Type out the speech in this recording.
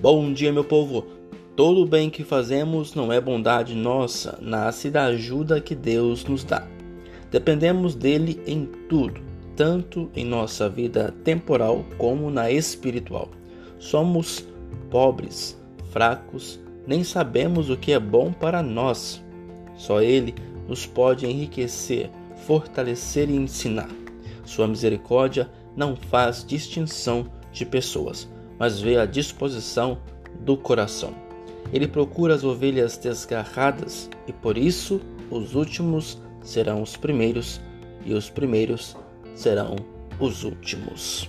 Bom dia, meu povo. Todo o bem que fazemos não é bondade nossa, nasce da ajuda que Deus nos dá. Dependemos dele em tudo, tanto em nossa vida temporal como na espiritual. Somos pobres, fracos, nem sabemos o que é bom para nós. Só ele nos pode enriquecer, fortalecer e ensinar. Sua misericórdia não faz distinção de pessoas, mas vê a disposição do coração. Ele procura as ovelhas desgarradas e por isso os últimos serão os primeiros e os primeiros serão os últimos.